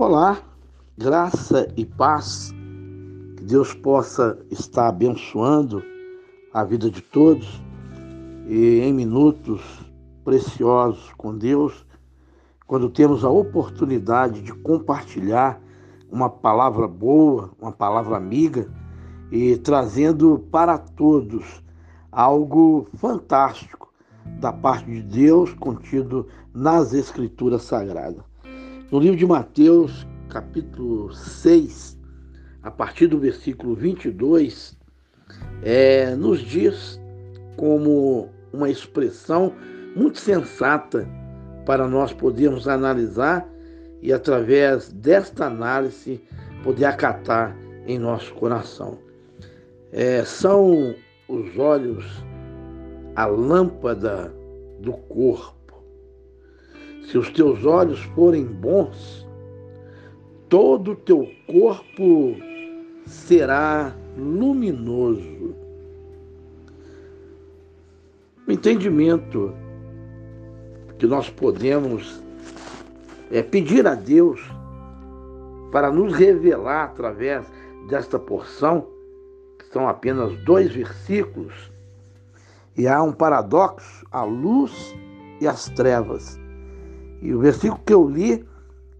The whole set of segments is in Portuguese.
Olá, graça e paz, que Deus possa estar abençoando a vida de todos e em minutos preciosos com Deus, quando temos a oportunidade de compartilhar uma palavra boa, uma palavra amiga e trazendo para todos algo fantástico da parte de Deus contido nas Escrituras Sagradas. No livro de Mateus, capítulo 6, a partir do versículo 22, é, nos diz como uma expressão muito sensata para nós podermos analisar e, através desta análise, poder acatar em nosso coração. É, são os olhos a lâmpada do corpo. Se os teus olhos forem bons, todo o teu corpo será luminoso. O entendimento que nós podemos é, pedir a Deus para nos revelar através desta porção, que são apenas dois versículos, e há um paradoxo: a luz e as trevas. E o versículo que eu li,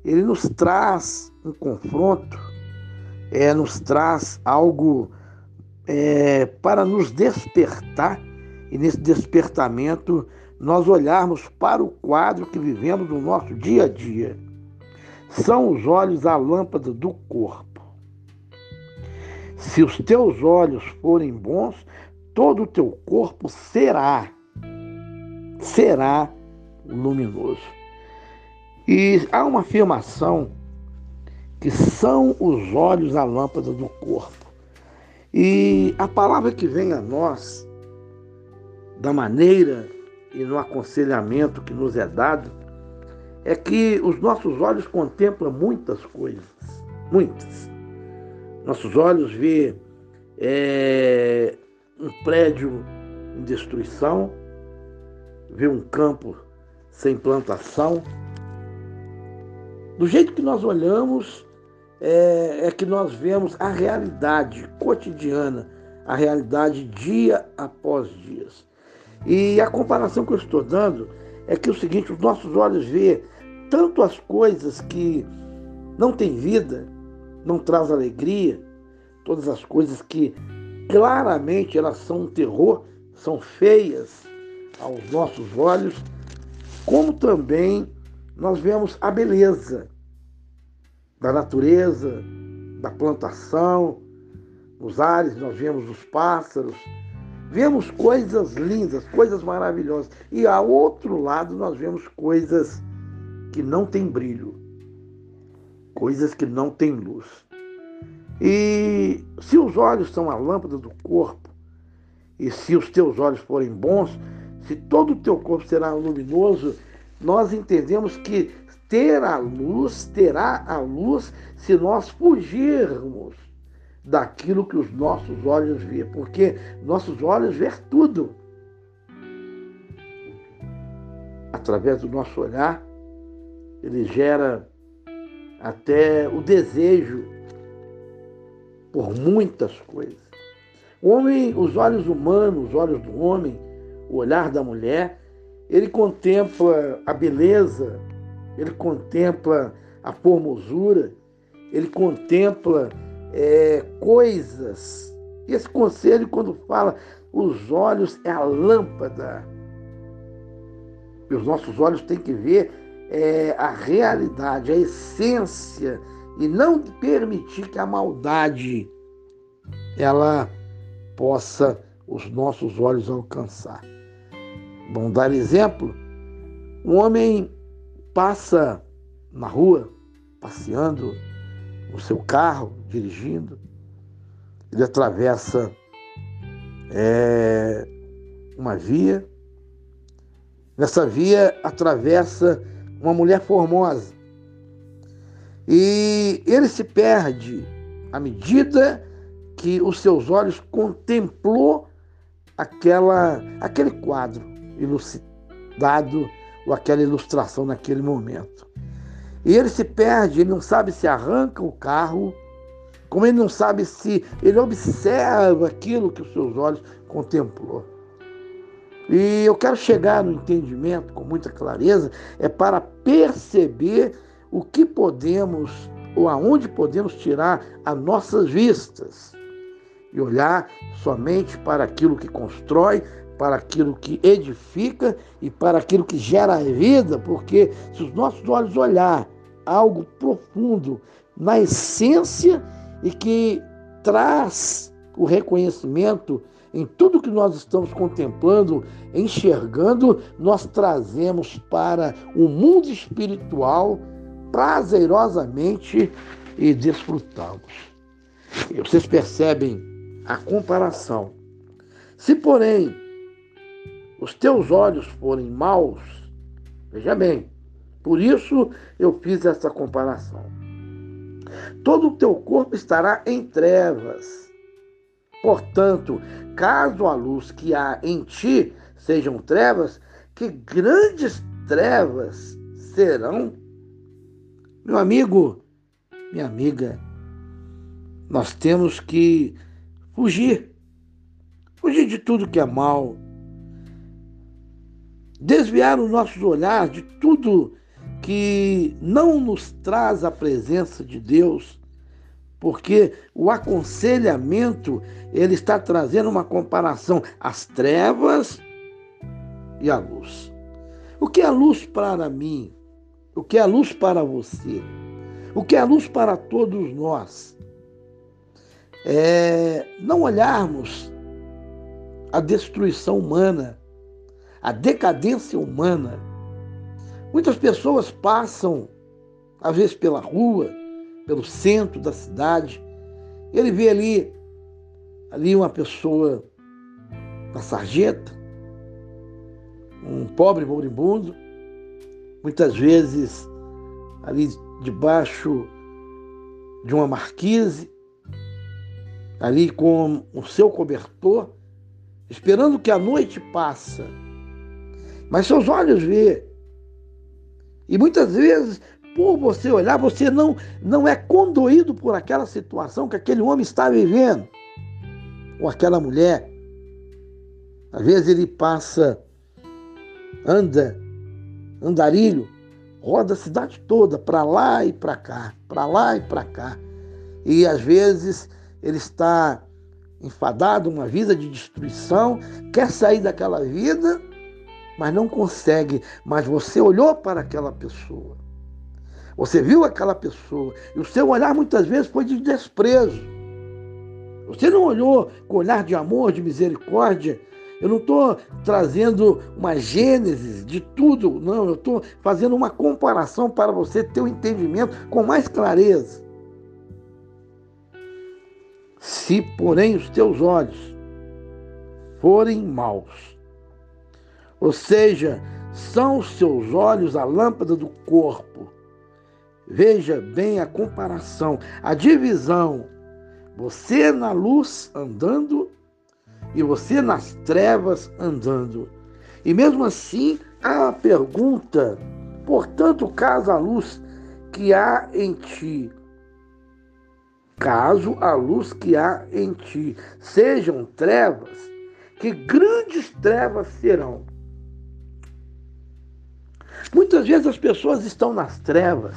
ele nos traz um confronto, é, nos traz algo é, para nos despertar, e nesse despertamento nós olharmos para o quadro que vivemos no nosso dia a dia. São os olhos a lâmpada do corpo. Se os teus olhos forem bons, todo o teu corpo será, será luminoso. E há uma afirmação que são os olhos a lâmpada do corpo. E a palavra que vem a nós, da maneira e no aconselhamento que nos é dado, é que os nossos olhos contemplam muitas coisas, muitas. Nossos olhos vê é, um prédio em destruição, vê um campo sem plantação, do jeito que nós olhamos, é, é que nós vemos a realidade cotidiana, a realidade dia após dia. E a comparação que eu estou dando é que é o seguinte, os nossos olhos vê tanto as coisas que não têm vida, não traz alegria, todas as coisas que claramente elas são um terror, são feias aos nossos olhos, como também nós vemos a beleza da natureza, da plantação, nos ares nós vemos os pássaros, vemos coisas lindas, coisas maravilhosas. E ao outro lado nós vemos coisas que não têm brilho, coisas que não têm luz. E se os olhos são a lâmpada do corpo, e se os teus olhos forem bons, se todo o teu corpo será luminoso, nós entendemos que ter a luz, terá a luz se nós fugirmos daquilo que os nossos olhos vê, porque nossos olhos vê tudo. Através do nosso olhar, ele gera até o desejo por muitas coisas. O homem, os olhos humanos, os olhos do homem, o olhar da mulher, ele contempla a beleza, ele contempla a formosura, ele contempla é, coisas. Esse conselho, quando fala, os olhos é a lâmpada. E os nossos olhos têm que ver é, a realidade, a essência, e não permitir que a maldade ela possa os nossos olhos alcançar. Vamos dar exemplo? Um homem passa na rua, passeando no seu carro, dirigindo, ele atravessa é, uma via. Nessa via atravessa uma mulher formosa. E ele se perde à medida que os seus olhos contemplou aquela, aquele quadro elucidado ou aquela ilustração naquele momento. E ele se perde, ele não sabe se arranca o carro, como ele não sabe se ele observa aquilo que os seus olhos contemplou. E eu quero chegar no entendimento com muita clareza, é para perceber o que podemos ou aonde podemos tirar as nossas vistas e olhar somente para aquilo que constrói, para aquilo que edifica e para aquilo que gera vida, porque se os nossos olhos olhar algo profundo na essência e que traz o reconhecimento em tudo que nós estamos contemplando, enxergando, nós trazemos para o mundo espiritual prazerosamente e desfrutamos. Vocês percebem a comparação. Se, porém, os teus olhos forem maus, veja bem, por isso eu fiz essa comparação. Todo o teu corpo estará em trevas. Portanto, caso a luz que há em ti sejam trevas, que grandes trevas serão. Meu amigo, minha amiga, nós temos que fugir. Fugir de tudo que é mal. Desviar os nossos olhares de tudo que não nos traz a presença de Deus, porque o aconselhamento ele está trazendo uma comparação às trevas e à luz. O que é luz para mim? O que é luz para você? O que é luz para todos nós? É não olharmos a destruição humana, a decadência humana. Muitas pessoas passam, às vezes pela rua, pelo centro da cidade, ele vê ali, ali uma pessoa na sarjeta, um pobre moribundo, muitas vezes ali debaixo de uma marquise, ali com o seu cobertor, esperando que a noite passa. Mas seus olhos vê. E muitas vezes, por você olhar, você não, não é condoído por aquela situação que aquele homem está vivendo. Ou aquela mulher. Às vezes ele passa, anda, andarilho, roda a cidade toda, para lá e para cá, para lá e para cá. E às vezes ele está enfadado, uma vida de destruição, quer sair daquela vida, mas não consegue. Mas você olhou para aquela pessoa, você viu aquela pessoa, e o seu olhar muitas vezes foi de desprezo. Você não olhou com olhar de amor, de misericórdia. Eu não estou trazendo uma gênese de tudo, não. Eu estou fazendo uma comparação para você ter o um entendimento com mais clareza. Se, porém, os teus olhos forem maus, ou seja, são os seus olhos a lâmpada do corpo. Veja bem a comparação, a divisão. Você na luz andando e você nas trevas andando. E mesmo assim, há a pergunta: portanto, caso a luz que há em ti Caso a luz que há em ti sejam trevas, que grandes trevas serão. Muitas vezes as pessoas estão nas trevas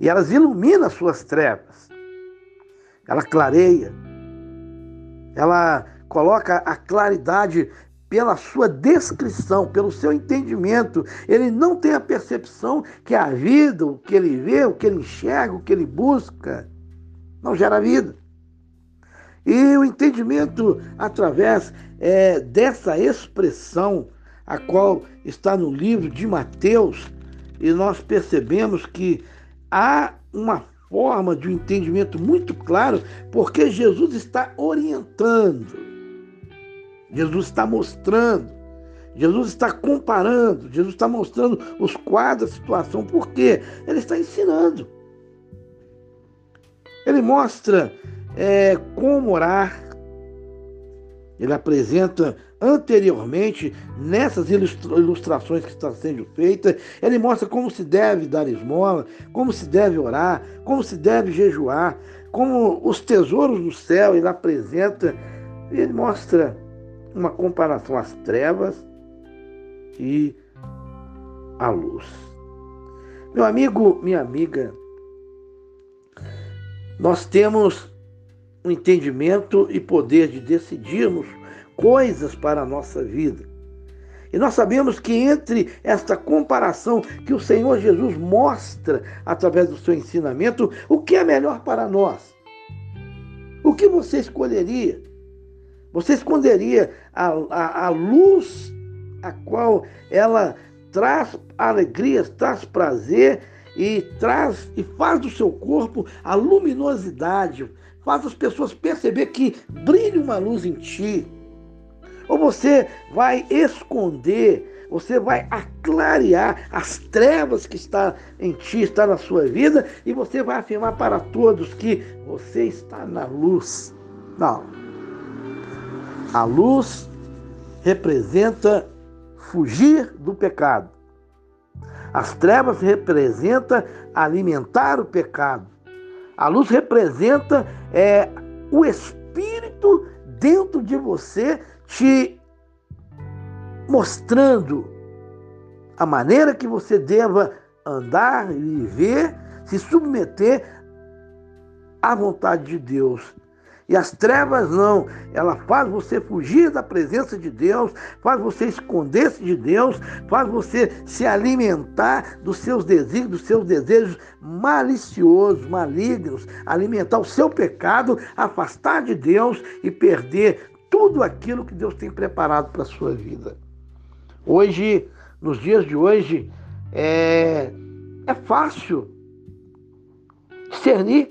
e elas iluminam suas trevas. Ela clareia, ela coloca a claridade pela sua descrição, pelo seu entendimento. Ele não tem a percepção que a vida, o que ele vê, o que ele enxerga, o que ele busca, não gera vida. E o entendimento através é, dessa expressão, a qual está no livro de Mateus, e nós percebemos que há uma forma de um entendimento muito claro, porque Jesus está orientando, Jesus está mostrando, Jesus está comparando, Jesus está mostrando os quadros da situação, porque ele está ensinando. Ele mostra é, como orar. Ele apresenta anteriormente, nessas ilustrações que estão sendo feitas, ele mostra como se deve dar esmola, como se deve orar, como se deve jejuar, como os tesouros do céu ele apresenta, ele mostra uma comparação às trevas e à luz. Meu amigo, minha amiga, nós temos um entendimento e poder de decidirmos coisas para a nossa vida. E nós sabemos que entre esta comparação que o Senhor Jesus mostra através do seu ensinamento, o que é melhor para nós? O que você escolheria? Você esconderia a, a, a luz a qual ela traz alegria, traz prazer e traz e faz do seu corpo a luminosidade, faz as pessoas perceber que brilha uma luz em ti. Ou você vai esconder, você vai aclarear as trevas que está em ti, está na sua vida, e você vai afirmar para todos que você está na luz. Não. A luz representa fugir do pecado. As trevas representam alimentar o pecado. A luz representa é, o Espírito dentro de você te mostrando a maneira que você deva andar e viver, se submeter à vontade de Deus. E as trevas não, ela faz você fugir da presença de Deus, faz você esconder-se de Deus, faz você se alimentar dos seus desígnios, dos seus desejos maliciosos, malignos, alimentar o seu pecado, afastar de Deus e perder tudo aquilo que Deus tem preparado para a sua vida. Hoje, nos dias de hoje, é, é fácil discernir,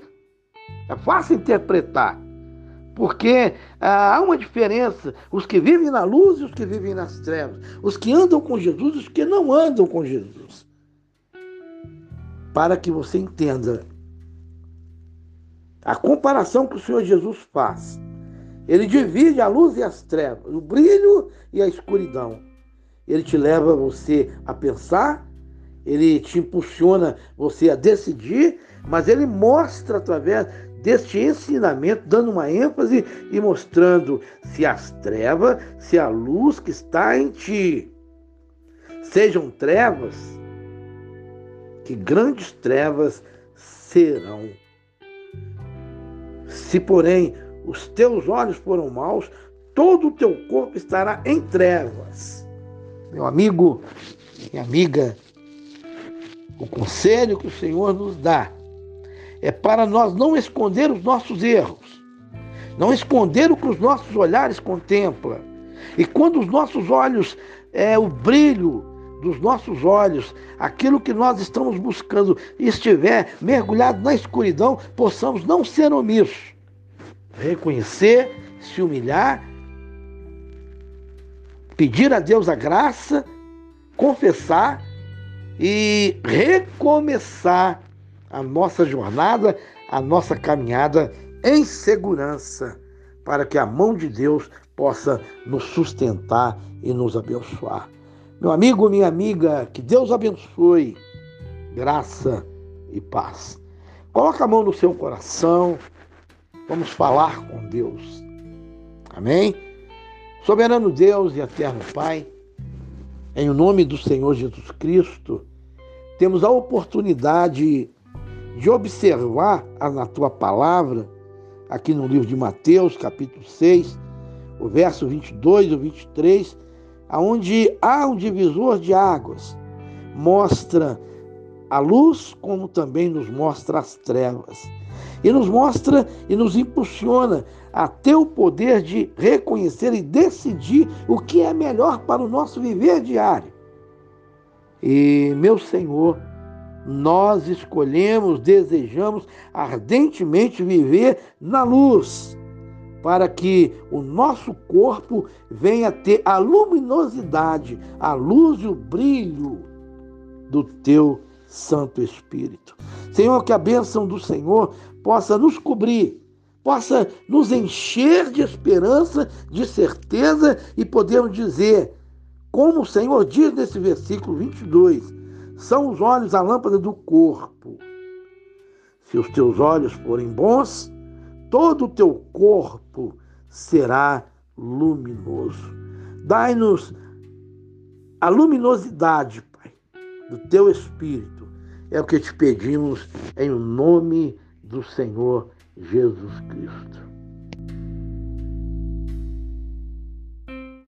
é fácil interpretar. Porque ah, há uma diferença: os que vivem na luz e os que vivem nas trevas, os que andam com Jesus e os que não andam com Jesus. Para que você entenda a comparação que o Senhor Jesus faz. Ele divide a luz e as trevas, o brilho e a escuridão. Ele te leva você a pensar, ele te impulsiona você a decidir, mas ele mostra através deste ensinamento, dando uma ênfase e mostrando se as trevas, se a luz que está em ti sejam trevas, que grandes trevas serão. Se, porém, os teus olhos foram maus, todo o teu corpo estará em trevas. Meu amigo, minha amiga, o conselho que o Senhor nos dá é para nós não esconder os nossos erros, não esconder o que os nossos olhares contemplam. E quando os nossos olhos, é o brilho dos nossos olhos, aquilo que nós estamos buscando estiver mergulhado na escuridão, possamos não ser omissos, reconhecer, se humilhar, pedir a Deus a graça, confessar e recomeçar a nossa jornada, a nossa caminhada em segurança, para que a mão de Deus possa nos sustentar e nos abençoar. Meu amigo, minha amiga, que Deus abençoe, graça e paz. Coloca a mão no seu coração, vamos falar com Deus. Amém? Soberano Deus e eterno Pai, em nome do Senhor Jesus Cristo, temos a oportunidade de observar na tua palavra, aqui no livro de Mateus, capítulo 6, o verso 22 e 23, aonde há um divisor de águas, mostra a luz como também nos mostra as trevas. E nos mostra e nos impulsiona a ter o poder de reconhecer e decidir o que é melhor para o nosso viver diário. E, meu Senhor, nós escolhemos, desejamos ardentemente viver na luz, para que o nosso corpo venha ter a luminosidade, a luz e o brilho do teu Santo Espírito. Senhor, que a bênção do Senhor possa nos cobrir, possa nos encher de esperança, de certeza e podemos dizer, como o Senhor diz nesse versículo 22, são os olhos a lâmpada do corpo. Se os teus olhos forem bons, todo o teu corpo será luminoso. Dai-nos a luminosidade, Pai, do teu Espírito. É o que te pedimos em nome do Senhor Jesus Cristo.